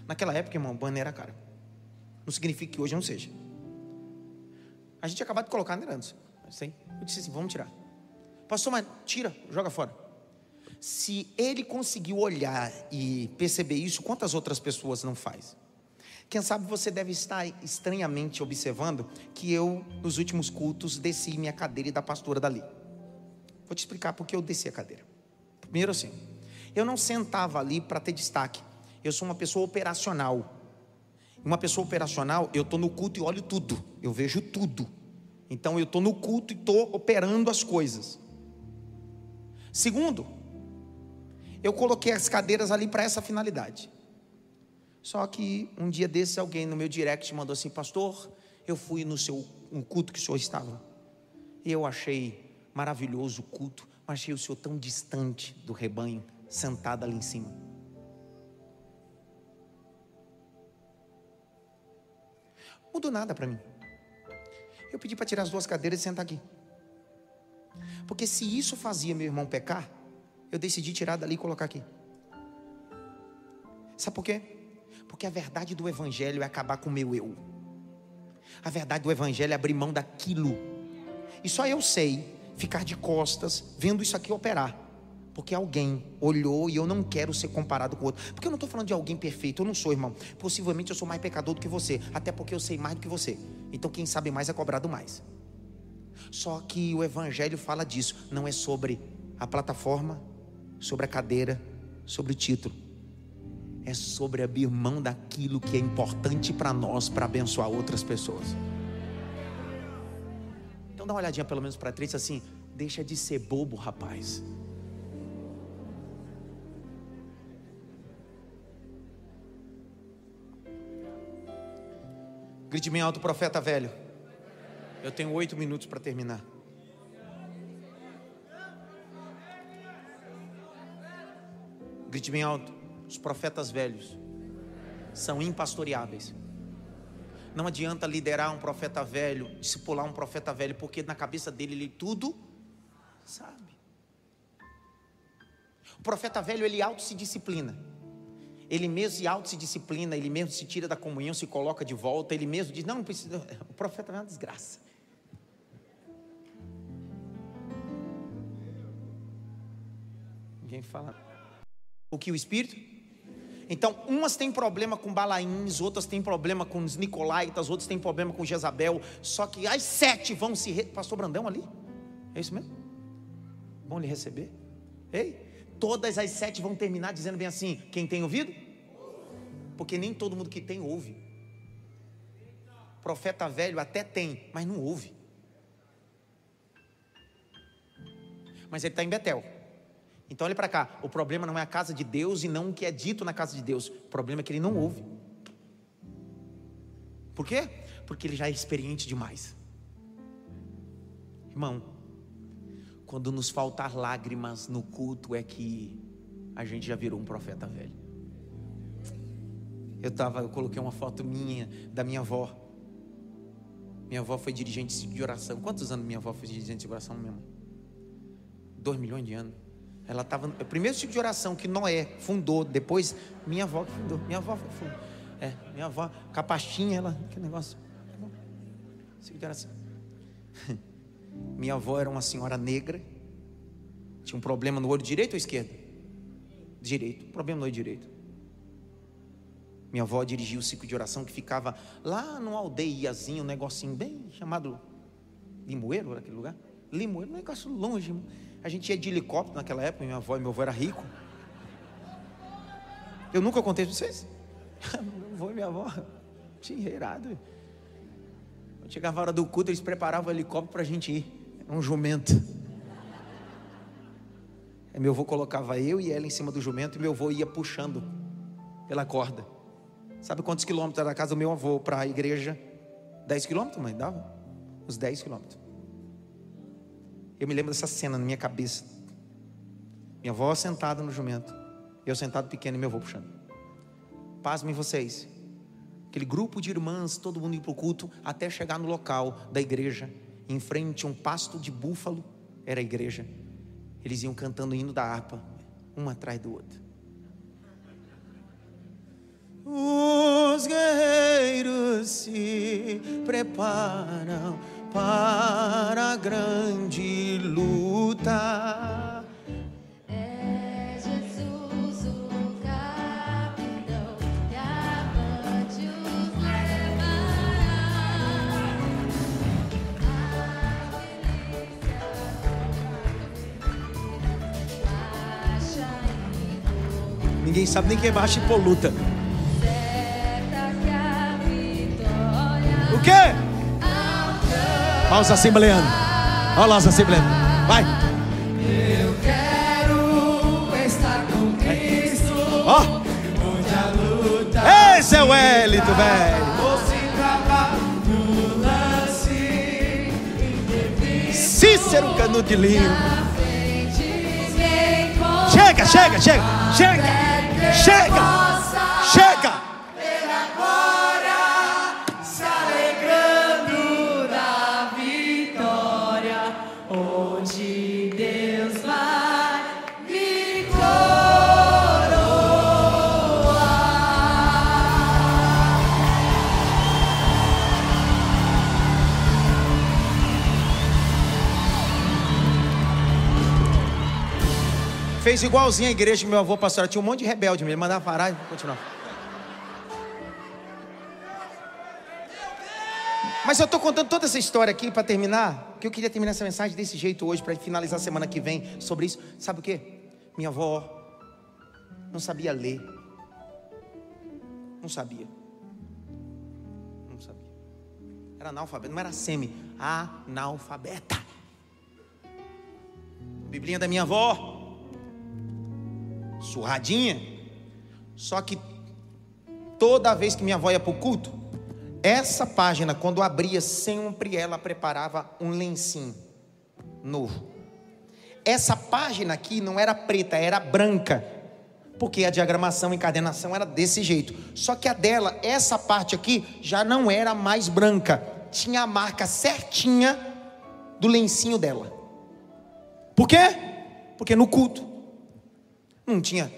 Naquela época, irmão, banner era cara. Não significa que hoje não seja. A gente acabou de colocar, né, Anderson? Eu disse assim: vamos tirar. Pastor, mas tira, joga fora. Se ele conseguiu olhar e perceber isso, quantas outras pessoas não faz? Quem sabe você deve estar estranhamente observando que eu, nos últimos cultos, desci minha cadeira e da pastora dali. Vou te explicar por que eu desci a cadeira. Primeiro assim, Eu não sentava ali para ter destaque. Eu sou uma pessoa operacional. Uma pessoa operacional, eu estou no culto e olho tudo. Eu vejo tudo. Então eu estou no culto e estou operando as coisas. Segundo, eu coloquei as cadeiras ali para essa finalidade. Só que um dia desses alguém no meu direct mandou assim, pastor, eu fui no seu no culto que o senhor estava. E eu achei maravilhoso o culto, mas achei o senhor tão distante do rebanho, sentado ali em cima. Mudou nada para mim. Eu pedi para tirar as duas cadeiras e sentar aqui. Porque se isso fazia meu irmão pecar, eu decidi tirar dali e colocar aqui. Sabe por quê? Porque a verdade do Evangelho é acabar com o meu eu. A verdade do Evangelho é abrir mão daquilo. E só eu sei ficar de costas vendo isso aqui operar. Porque alguém olhou e eu não quero ser comparado com outro. Porque eu não estou falando de alguém perfeito, eu não sou, irmão. Possivelmente eu sou mais pecador do que você. Até porque eu sei mais do que você. Então quem sabe mais é cobrado mais. Só que o Evangelho fala disso. Não é sobre a plataforma, sobre a cadeira, sobre o título é sobre abrir mão daquilo que é importante para nós, para abençoar outras pessoas. Então dá uma olhadinha pelo menos para três assim, deixa de ser bobo, rapaz. Grite bem alto, profeta velho. Eu tenho oito minutos para terminar. Grite bem alto. Os profetas velhos são impastoreáveis. Não adianta liderar um profeta velho, discipular um profeta velho, porque na cabeça dele ele tudo sabe. O profeta velho ele auto se disciplina. Ele mesmo se auto se disciplina, ele mesmo se tira da comunhão, se coloca de volta, ele mesmo diz: "Não, não precisa". O profeta é uma desgraça. Ninguém fala. O que o espírito então, umas têm problema com Balaíns, outras têm problema com os Nicolaitas, outras têm problema com Jezabel. Só que as sete vão se. Re... Pastor Brandão ali? É isso mesmo? Vão lhe receber? Ei? Todas as sete vão terminar dizendo bem assim: quem tem ouvido? Porque nem todo mundo que tem ouve. Profeta velho até tem, mas não ouve. Mas ele está em Betel. Então olhe para cá, o problema não é a casa de Deus e não o que é dito na casa de Deus. O problema é que ele não ouve. Por quê? Porque ele já é experiente demais. Irmão, quando nos faltar lágrimas no culto é que a gente já virou um profeta velho. Eu tava, eu coloquei uma foto minha da minha avó. Minha avó foi dirigente de oração. Quantos anos minha avó foi dirigente de oração mesmo? Dois milhões de anos. Ela estava. O primeiro tipo de oração que Noé fundou, depois minha avó que fundou. Minha avó fundou. É, minha avó, com a pastinha, ela. Que negócio. Tipo de oração. Minha avó era uma senhora negra. Tinha um problema no olho direito ou esquerdo? Direito. Problema no olho direito. Minha avó dirigia o ciclo de oração que ficava lá numa aldeiazinha, um negocinho bem chamado Limoeiro, aquele lugar? Limoeiro, um negócio longe. A gente ia de helicóptero naquela época, minha avó e meu avô era rico. Eu nunca contei para vocês. meu avô e minha avó tinha irado. Quando chegava a hora do culto, eles preparavam o helicóptero para a gente ir. Era um jumento. Aí meu avô colocava eu e ela em cima do jumento e meu avô ia puxando pela corda. Sabe quantos quilômetros era da casa do meu avô para a igreja? 10 quilômetros, mãe? Dava? Uns 10 quilômetros. Eu me lembro dessa cena na minha cabeça. Minha avó sentada no jumento, eu sentado pequeno e meu avô puxando. Pasmem vocês. Aquele grupo de irmãs, todo mundo indo para o culto, até chegar no local da igreja, em frente a um pasto de búfalo, era a igreja. Eles iam cantando o hino da harpa, um atrás do outro. Os guerreiros se preparam para a grande luta. É Jesus o capitão que avante os levará. Baixa Ninguém sabe nem quem é baixo e poluta. O quê? Olha os assembleanos. Olha lá os assembleanos. Vai. Eu quero estar com Cristo. Ó. Luta Esse é o Hélito, velho. ou se trava no lance. Cícero Canudo de Lima. Chega, chega, chega. Chega. Chega. Chega. Fez igualzinho a igreja que meu avô pastor. Tinha um monte de rebelde mesmo. Mandava parar e continuar. Mas eu estou contando toda essa história aqui para terminar, que eu queria terminar essa mensagem desse jeito hoje, para finalizar semana que vem sobre isso. Sabe o que? Minha avó não sabia ler. Não sabia. Não sabia. Era analfabeta, não era semi, analfabeta. Biblinha da minha avó. Surradinha. Só que toda vez que minha avó ia para o culto, essa página, quando abria, sempre ela preparava um lencinho novo. Essa página aqui não era preta, era branca. Porque a diagramação e encadenação era desse jeito. Só que a dela, essa parte aqui, já não era mais branca. Tinha a marca certinha do lencinho dela. Por quê? Porque no culto não tinha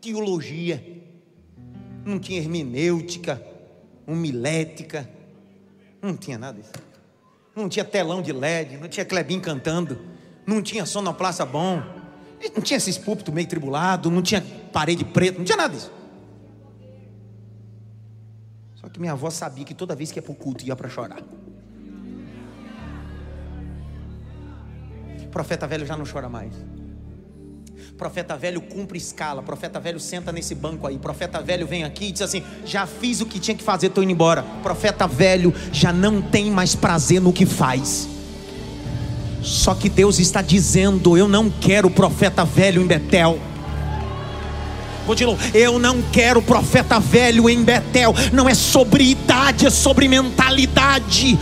teologia, não tinha hermenêutica, homilética, não tinha nada disso. Não tinha telão de LED, não tinha Clebinho cantando, não tinha sonoplaça bom, não tinha esses púlpitos meio tribulado, não tinha parede preta, não tinha nada disso. Só que minha avó sabia que toda vez que ia para o culto ia para chorar. Profeta velho já não chora mais. Profeta velho cumpre escala. Profeta velho senta nesse banco aí. Profeta velho vem aqui e diz assim: Já fiz o que tinha que fazer, estou indo embora. Profeta velho já não tem mais prazer no que faz. Só que Deus está dizendo: Eu não quero profeta velho em Betel. Eu não quero profeta velho em Betel. Não é sobre idade, é sobre mentalidade.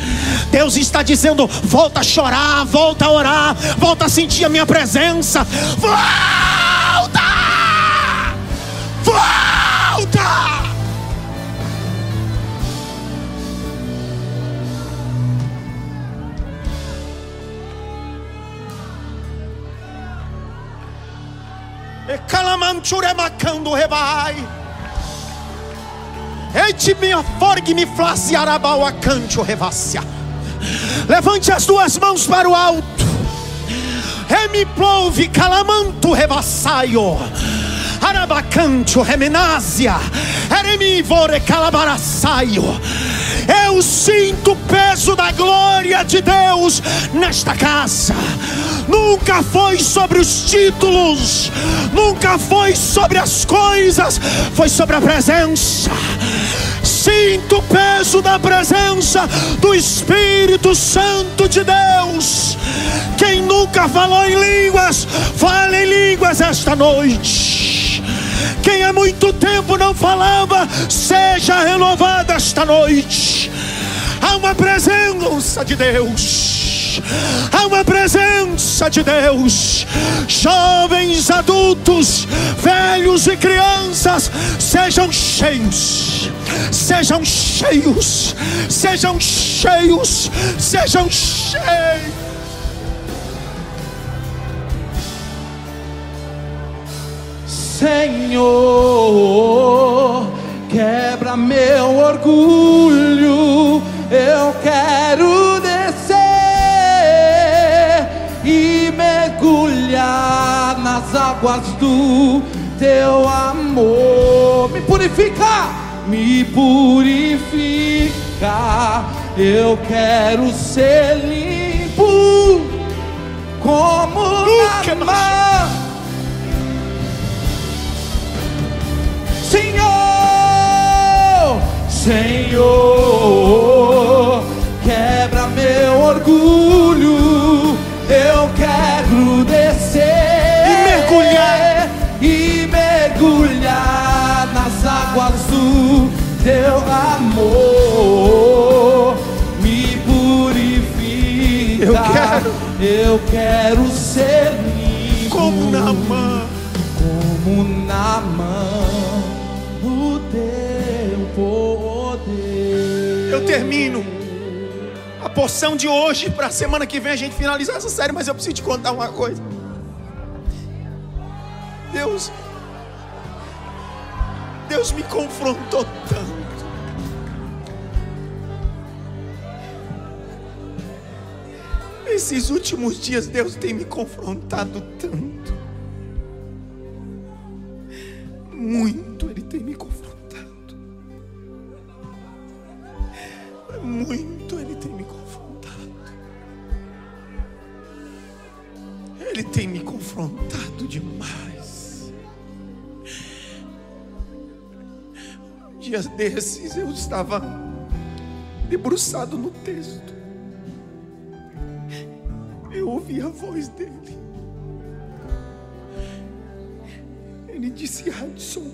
Deus está dizendo: volta a chorar, volta a orar, volta a sentir a minha presença. Volta! E calamanture macando rebai. Eite minha forgue me flasse arabau a canto revácia. Levante as duas mãos para o alto. Remi plouve calamanto revassaio. Arabacanto remenásia. Eremi vore calabarasaio. Eu sinto o peso da glória de Deus nesta casa. Nunca foi sobre os títulos, nunca foi sobre as coisas, foi sobre a presença. Sinto o peso da presença do Espírito Santo de Deus. Quem nunca falou em línguas, fale em línguas esta noite. Quem há muito tempo não falava, seja renovado esta noite. Há uma presença de Deus. Há uma presença de Deus. Jovens, adultos, velhos e crianças, sejam cheios. Sejam cheios. Sejam cheios. Sejam cheios. Senhor, quebra meu orgulho. Eu quero águas do teu amor. Me purifica, me purifica. Eu quero ser limpo como na mar. Senhor, Senhor, quebra meu orgulho. Eu quero ser Como Naamã. como na mão do teu poder. Eu termino a porção de hoje para a semana que vem a gente finalizar essa série, mas eu preciso te contar uma coisa. Deus, Deus me confrontou tanto. Esses últimos dias Deus tem me confrontado tanto. Muito Ele tem me confrontado. Muito Ele tem me confrontado. Ele tem me confrontado demais. Dias desses eu estava debruçado no texto. Eu ouvi a voz dele. Ele disse: Adson,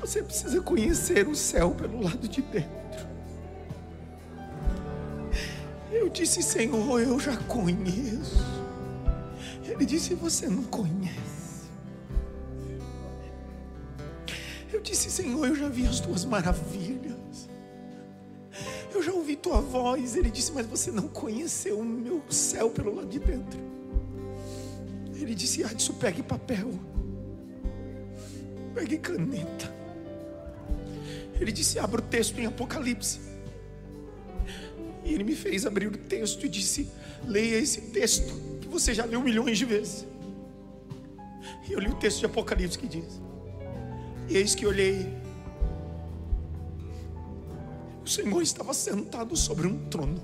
você precisa conhecer o céu pelo lado de dentro. Eu disse: Senhor, eu já conheço. Ele disse: Você não conhece. Eu disse: Senhor, eu já vi as tuas maravilhas. Eu já ouvi tua voz. Ele disse: Mas você não conheceu o meu céu pelo lado de dentro. Ele disse: Adson, pegue papel, pegue caneta. Ele disse: Abra o texto em Apocalipse. E ele me fez abrir o texto e disse: Leia esse texto que você já leu milhões de vezes. E eu li o texto de Apocalipse que diz: E eis que olhei. Senhor estava sentado sobre um trono.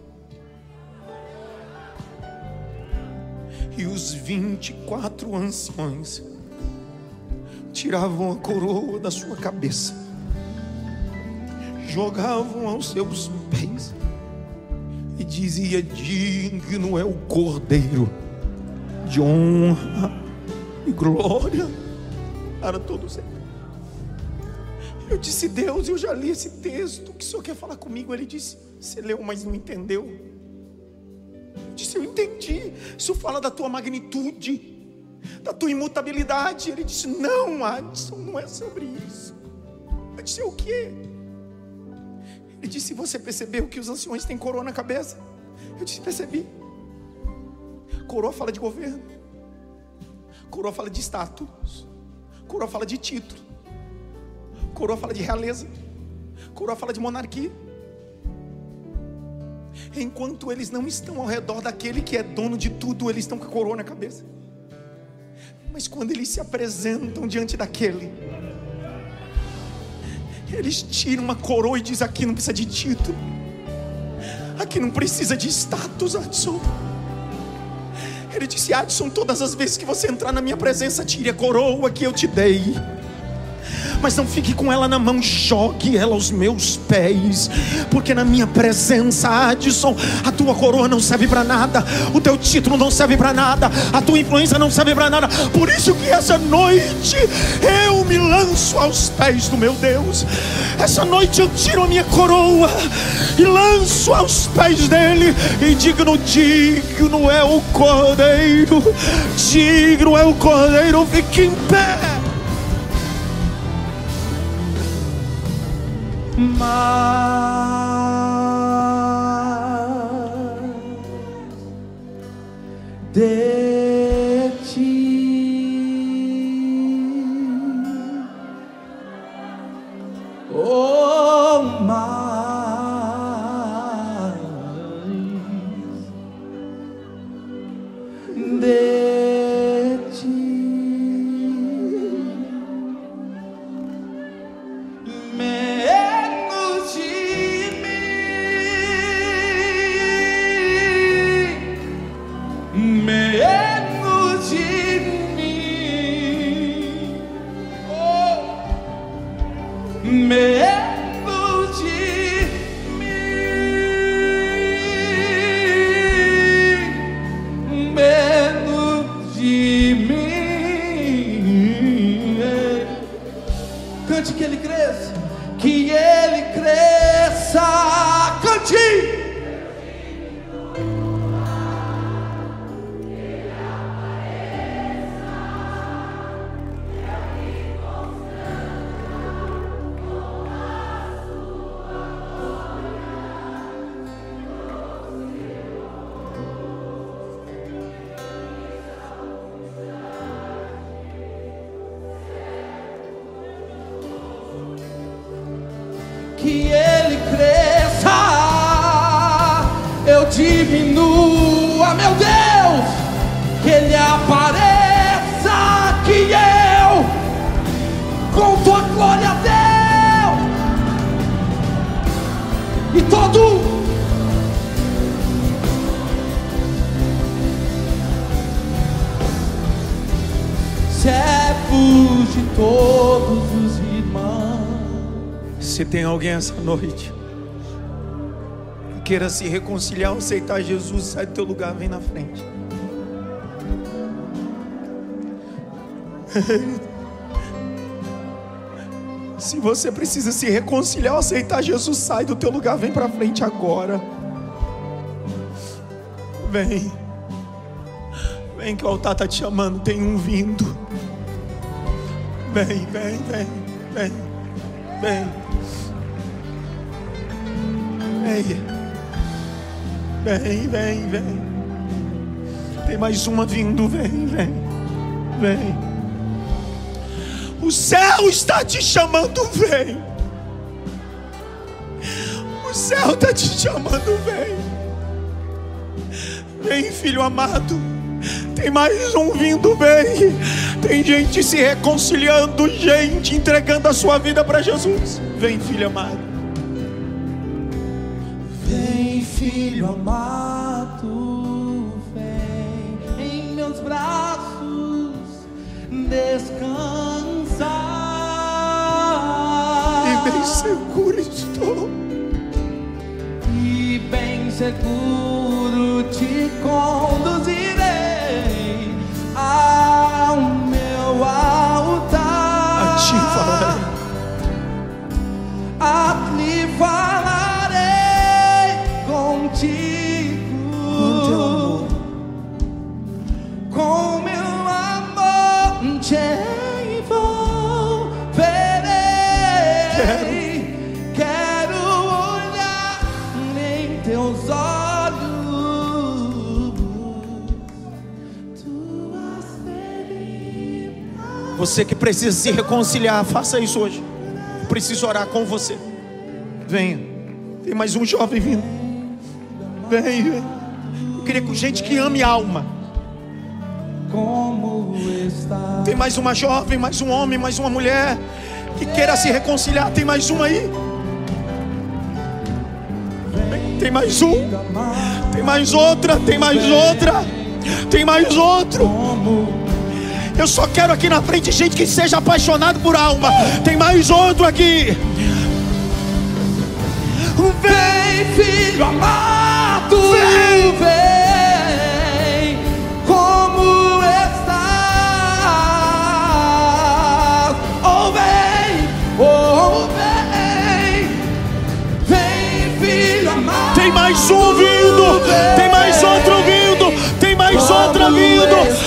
E os 24 anciões tiravam a coroa da sua cabeça, jogavam aos seus pés e dizia: Digno é o Cordeiro de honra e glória para todos sempre. Eu disse: Deus, eu já li esse texto. O que o Senhor quer falar comigo? Ele disse: Você leu, mas não entendeu. Eu disse: Eu entendi. Isso fala da tua magnitude, da tua imutabilidade. Ele disse: Não, Adson, não é sobre isso. Eu disse: O que? Ele disse: Você percebeu que os anciões têm coroa na cabeça? Eu disse: Percebi. Coroa fala de governo, coroa fala de status, coroa fala de título, coroa fala de realeza, coroa fala de monarquia. Enquanto eles não estão ao redor daquele que é dono de tudo, eles estão com a coroa na cabeça. Mas quando eles se apresentam diante daquele, eles tiram uma coroa e dizem: aqui não precisa de título, aqui não precisa de status, Adson. Ele disse: Adson, todas as vezes que você entrar na minha presença, tire a coroa que eu te dei. Mas não fique com ela na mão, jogue ela aos meus pés, porque na minha presença, Adson, a tua coroa não serve para nada, o teu título não serve para nada, a tua influência não serve para nada. Por isso que essa noite eu me lanço aos pés do meu Deus. Essa noite eu tiro a minha coroa e lanço aos pés dele e digno, digno é o cordeiro, digno é o cordeiro, fique em pé. Mais. De diminua, meu Deus, que ele apareça, que eu, com tua glória, Deus, e todo servos de todos os irmãos. Se tem alguém essa noite queira se reconciliar, aceitar Jesus, sai do teu lugar, vem na frente. Se você precisa se reconciliar, aceitar Jesus, sai do teu lugar, vem para frente agora. Vem. Vem que o altar está te chamando, tem um vindo. Vem, vem, vem, vem, vem. Vem, vem, vem, vem. Tem mais uma vindo, vem, vem, vem. O céu está te chamando, vem. O céu está te chamando, vem. Vem, filho amado. Tem mais um vindo, vem. Tem gente se reconciliando, gente entregando a sua vida para Jesus. Vem, filho amado. Filho amado, vem em meus braços descansar. E bem seguro estou. E bem seguro te conduzirei ao meu altar. A ti falarei. Você que precisa se reconciliar, faça isso hoje. Preciso orar com você. Venha. Tem mais um jovem vindo. Vem. Eu queria com gente que ame alma. Como está Tem mais uma jovem, mais um homem, mais uma mulher que queira se reconciliar. Tem mais um aí. Tem mais um. Tem mais outra. Tem mais outra. Tem mais outro. Eu só quero aqui na frente gente que seja apaixonado por alma. Tem mais outro aqui. Vem, filho amado, Tem mais um vindo. Tem mais outro vindo. Tem mais outra vindo.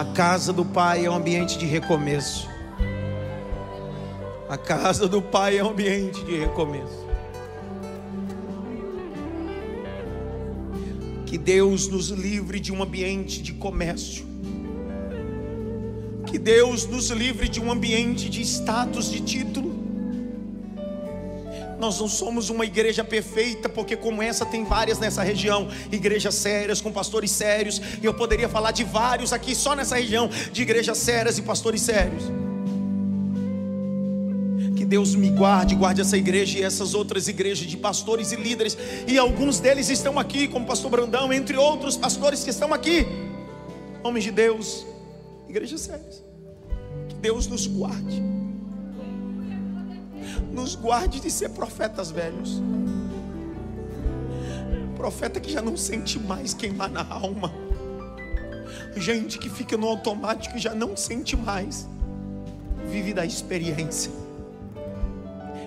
A casa do Pai é um ambiente de recomeço. A casa do Pai é um ambiente de recomeço. Que Deus nos livre de um ambiente de comércio. Que Deus nos livre de um ambiente de status, de título. Nós não somos uma igreja perfeita, porque como essa tem várias nessa região, igrejas sérias, com pastores sérios, e eu poderia falar de vários aqui só nessa região, de igrejas sérias e pastores sérios. Que Deus me guarde, guarde essa igreja e essas outras igrejas de pastores e líderes, e alguns deles estão aqui, como pastor Brandão, entre outros pastores que estão aqui, homens de Deus, igrejas sérias. Que Deus nos guarde nos guarde de ser profetas velhos. Profeta que já não sente mais queimar na alma. Gente que fica no automático e já não sente mais. vive da experiência.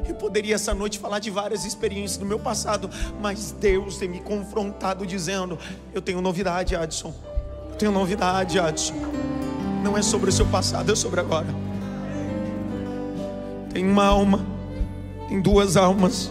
Eu poderia essa noite falar de várias experiências do meu passado, mas Deus tem me confrontado dizendo: Eu tenho novidade, Adson. Eu tenho novidade, Adson. Não é sobre o seu passado, é sobre agora. Tem uma alma, tem duas almas,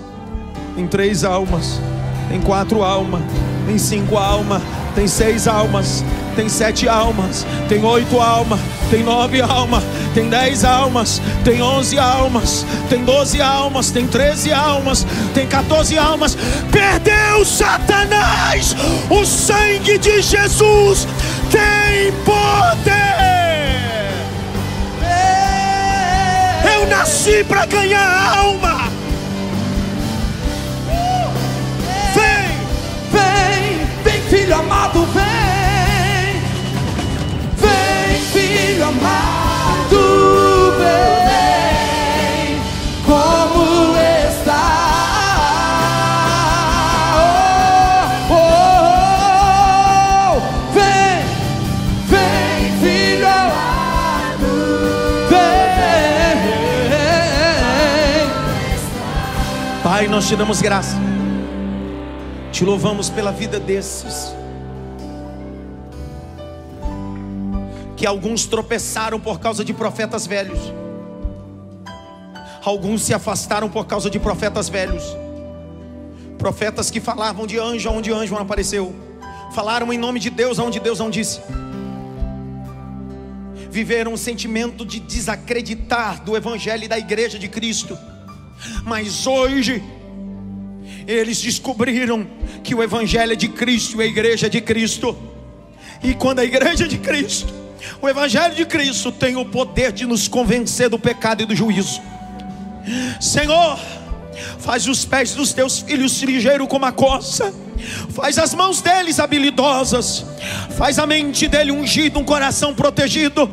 tem três almas, tem quatro almas, tem cinco almas, tem seis almas, tem sete almas, tem oito almas, tem nove almas, tem dez almas, tem onze almas, tem doze almas, tem treze almas, tem 14 almas. Perdeu Satanás! O sangue de Jesus tem poder! Eu nasci para ganhar alma! Te damos graça. Te louvamos pela vida desses. Que alguns tropeçaram por causa de profetas velhos. Alguns se afastaram por causa de profetas velhos. Profetas que falavam de anjo onde anjo não apareceu. Falaram em nome de Deus onde Deus não disse. Viveram um sentimento de desacreditar do evangelho e da igreja de Cristo. Mas hoje eles descobriram que o Evangelho é de Cristo a igreja é de Cristo. E quando a igreja é de Cristo, o Evangelho de Cristo tem o poder de nos convencer do pecado e do juízo. Senhor, faz os pés dos teus filhos ligeiros como a coça, faz as mãos deles habilidosas, faz a mente dele ungida, um coração protegido.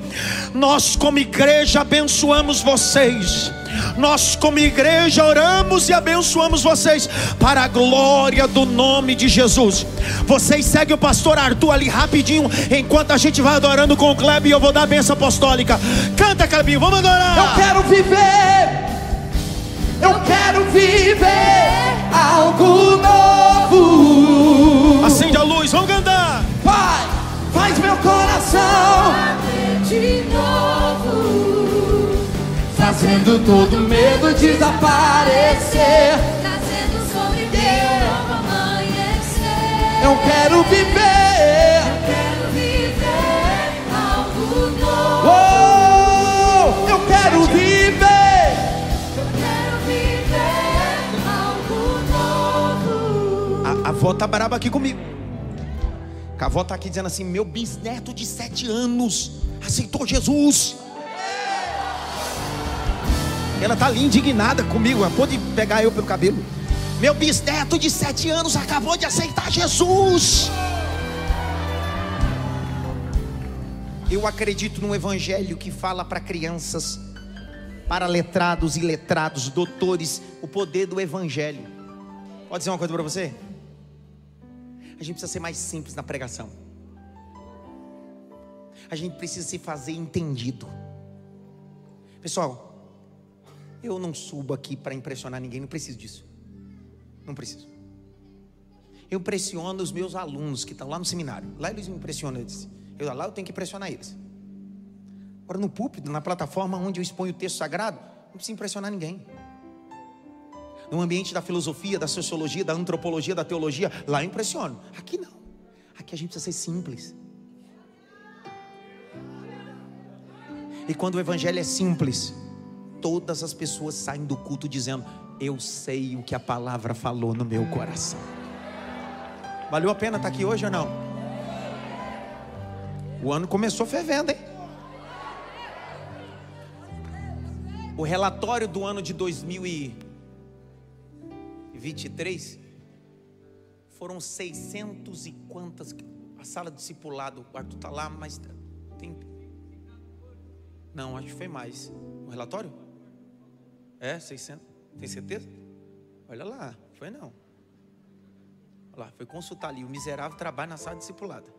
Nós, como igreja, abençoamos vocês. Nós, como igreja, oramos e abençoamos vocês para a glória do nome de Jesus. Vocês seguem o pastor Arthur ali rapidinho, enquanto a gente vai adorando com o Kleber e eu vou dar a benção apostólica. Canta, Clebinho, vamos adorar. Eu quero viver. Eu quero viver algo novo. Acende a luz, vamos cantar. Pai, faz meu coração De novo, fazendo todo medo desaparecer. Novo. A, a avó tá braba aqui comigo. A avó tá aqui dizendo assim: meu bisneto de sete anos aceitou Jesus. Ela tá ali indignada comigo. Ela pode pegar eu pelo cabelo. Meu bisneto de sete anos acabou de aceitar Jesus. Eu acredito num evangelho que fala para crianças, para letrados e letrados, doutores, o poder do evangelho. Pode dizer uma coisa para você? A gente precisa ser mais simples na pregação. A gente precisa se fazer entendido. Pessoal, eu não subo aqui para impressionar ninguém, não preciso disso. Não preciso. Eu pressiono os meus alunos que estão lá no seminário. Lá eles me impressionam. Eu, disse, eu lá eu tenho que pressionar eles. Agora no púlpito, na plataforma onde eu exponho o texto sagrado, não preciso impressionar ninguém. No ambiente da filosofia, da sociologia, da antropologia, da teologia, lá eu impressiono. Aqui não. Aqui a gente precisa ser simples. E quando o evangelho é simples, todas as pessoas saem do culto dizendo: Eu sei o que a palavra falou no meu coração. Valeu a pena estar aqui hoje ou não? O ano começou fervendo, hein? O relatório do ano de 2023 foram 600 e quantas. A sala discipulado, o Arthur está lá, mas tem. Não, acho que foi mais. O relatório? É, 600. Tem certeza? Olha lá, foi não. Olha lá, foi consultar ali. O miserável trabalha na sala discipulada.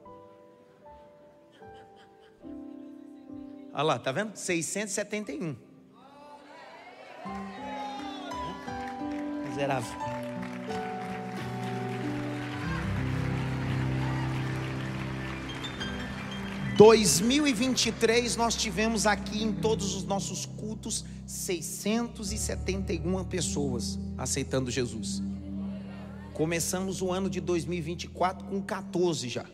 Olha lá, tá vendo? 671. Miserável. Dois mil e vinte e três nós tivemos aqui em todos os nossos cultos 671 pessoas aceitando Jesus. Começamos o ano de 2024 com 14 já.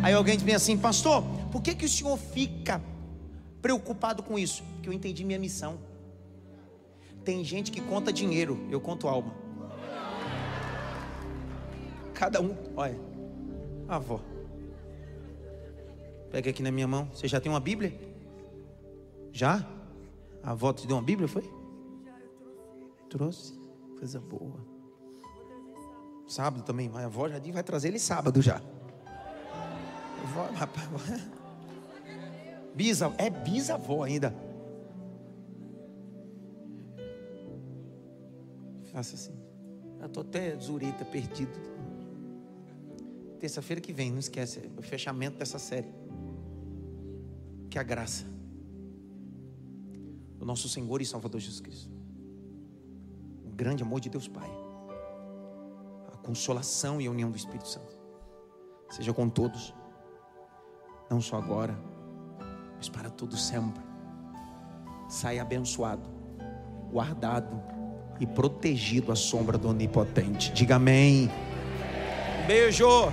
Aí alguém diz assim, pastor, por que, que o senhor fica preocupado com isso? Porque eu entendi minha missão. Tem gente que conta dinheiro, eu conto alma. Cada um, olha, avó. Pega aqui na minha mão. Você já tem uma Bíblia? Já? A avó te deu uma Bíblia, foi? Já, eu trouxe. Trouxe? Coisa boa. Sábado também, mas a avó já vai trazer ele sábado já. Avó, rapaz, Bisa, é bisavó ainda. Faça assim. Eu tô até zureta, perdido. Terça-feira que vem, não esquece, é o fechamento dessa série. Que a graça do nosso Senhor e Salvador Jesus Cristo, o grande amor de Deus Pai, a consolação e a união do Espírito Santo, seja com todos, não só agora, mas para todos sempre. Saia abençoado, guardado e protegido à sombra do Onipotente. Diga amém. Beijo.